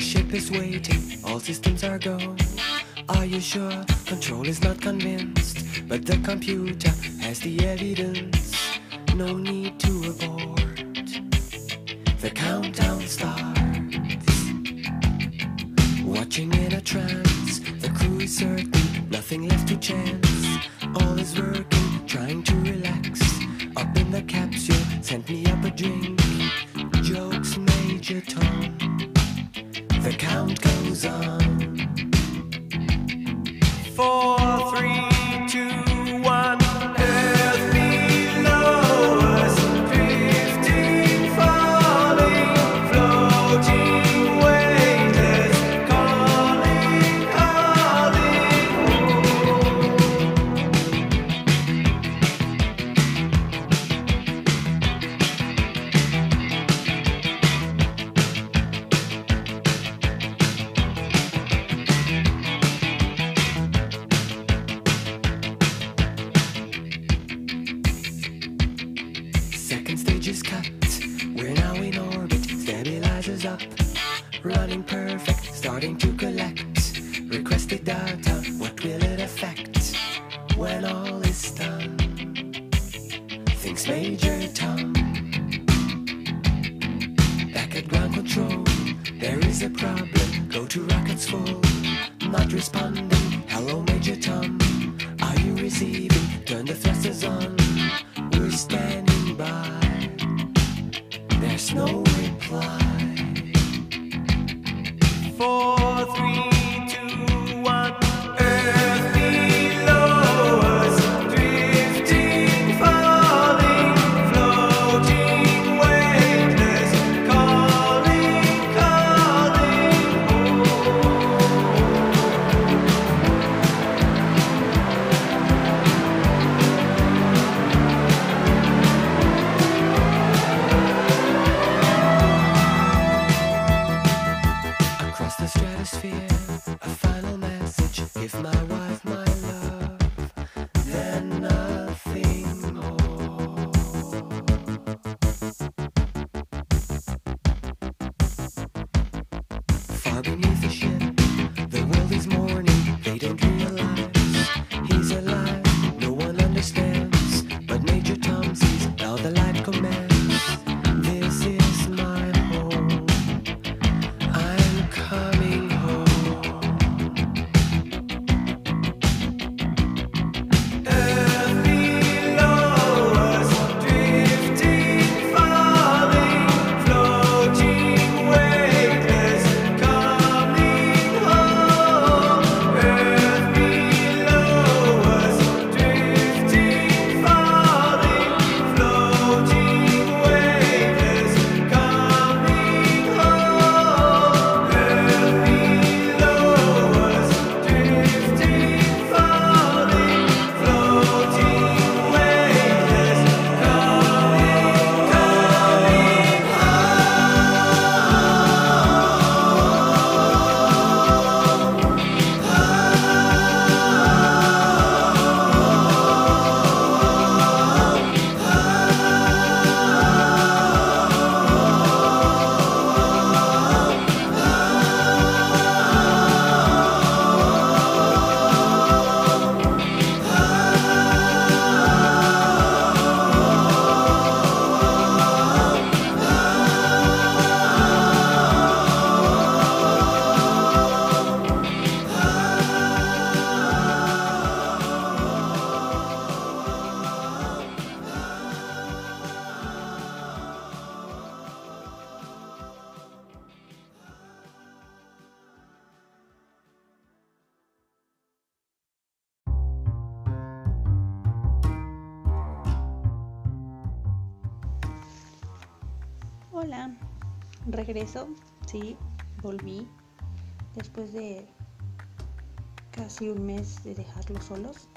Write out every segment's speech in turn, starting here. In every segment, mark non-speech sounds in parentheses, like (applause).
ship is waiting, all systems are go. Are you sure? Control is not convinced, but the computer has the evidence. No need to abort. The countdown starts. Watching in a trance, the crew is certain, nothing left to chance. All is working, trying to Is cut. We're now in orbit. Stabilizers up. Running perfect. Starting to collect. Requested data. What will it affect when all is done? Thinks Major Tom. Back at ground control. There is a problem. Go to rockets full. Not responding. Regreso, sí, volví después de casi un mes de dejarlos solos.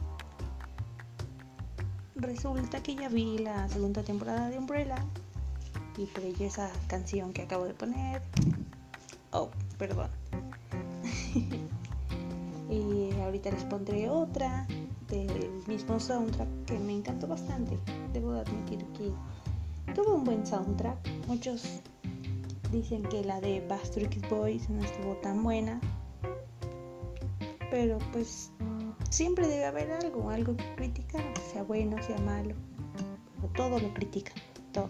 Resulta que ya vi la segunda temporada de Umbrella y por esa canción que acabo de poner. Oh, perdón. (laughs) y ahorita les pondré otra del mismo soundtrack que me encantó bastante. Debo admitir que tuvo un buen soundtrack. Muchos Dicen que la de Backstreet Boys no estuvo tan buena. Pero pues siempre debe haber algo, algo que criticar, sea bueno, sea malo. Todo lo critican, todo.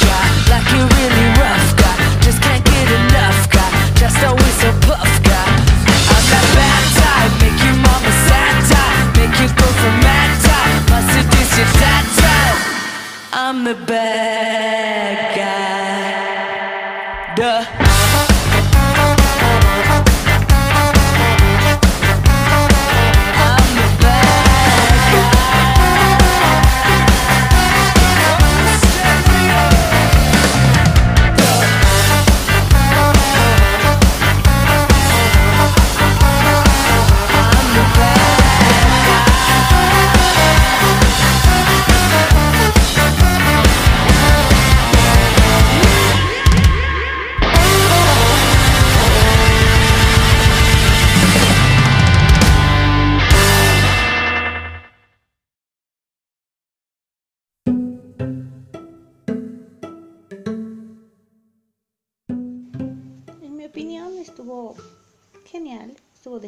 guy, like a really rough guy. Just can't get enough guy, just always puff guy. I'm that bad type, make your mama sad type, make mad type, dad type. I'm the bad guy. Duh.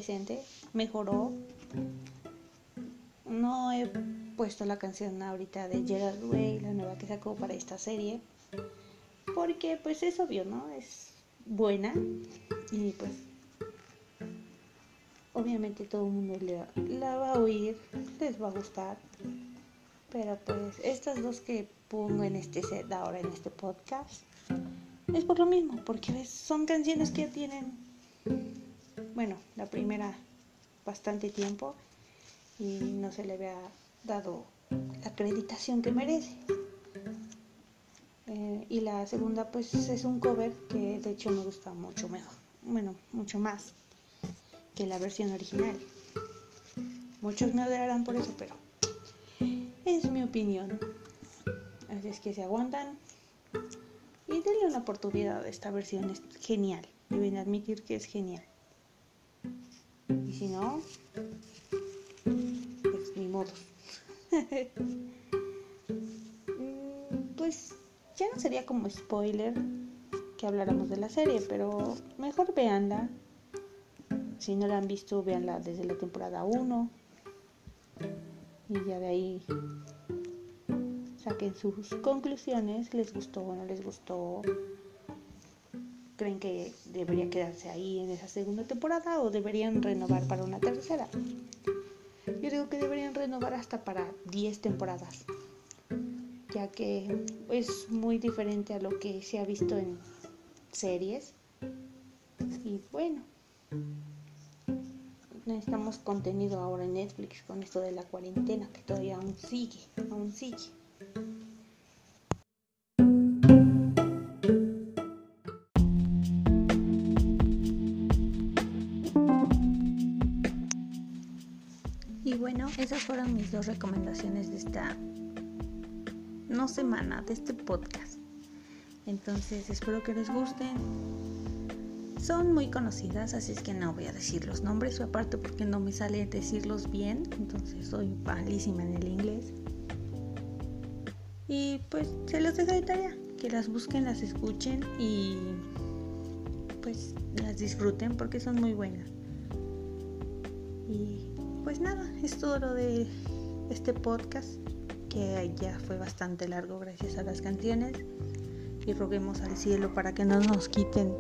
Decente, mejoró. No he puesto la canción ahorita de Gerard Way, la nueva que sacó para esta serie, porque pues es obvio, ¿no? Es buena y pues obviamente todo el mundo le- la va a oír, les va a gustar. Pero pues estas dos que pongo en este set ahora en este podcast es por lo mismo, porque son canciones que ya tienen, bueno, la primera bastante tiempo y no se le había dado la acreditación que merece. Eh, y la segunda pues es un cover que de hecho me gusta mucho mejor, bueno, mucho más que la versión original. Muchos me odiarán por eso, pero es mi opinión. Así es que se aguantan, y denle una oportunidad a esta versión, es genial. Deben admitir que es genial. Si no, pues ni modo. (laughs) Pues ya no sería como spoiler que habláramos de la serie, pero mejor véanla. Si no la han visto, véanla desde la temporada 1. Y ya de ahí saquen sus conclusiones, les gustó o no les gustó, creen que debería quedarse ahí en esa segunda temporada o deberían renovar para una tercera. Yo digo que deberían renovar hasta para 10 temporadas, ya que es muy diferente a lo que se ha visto en series. Y bueno, necesitamos contenido ahora en Netflix con esto de la cuarentena que todavía aún sigue, aún sigue. Esas fueron mis dos recomendaciones de esta no semana, de este podcast. Entonces espero que les gusten. Son muy conocidas, así es que no voy a decir los nombres, aparte porque no me sale decirlos bien, entonces soy malísima en el inglés. Y pues se los dejo de tarea, que las busquen, las escuchen y pues las disfruten porque son muy buenas. Y pues nada, es todo lo de este podcast, que ya fue bastante largo gracias a las canciones. Y roguemos al cielo para que no nos quiten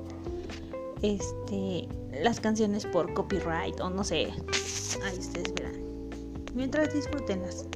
este las canciones por copyright o no sé. Ahí ustedes verán. Mientras disfrútenlas.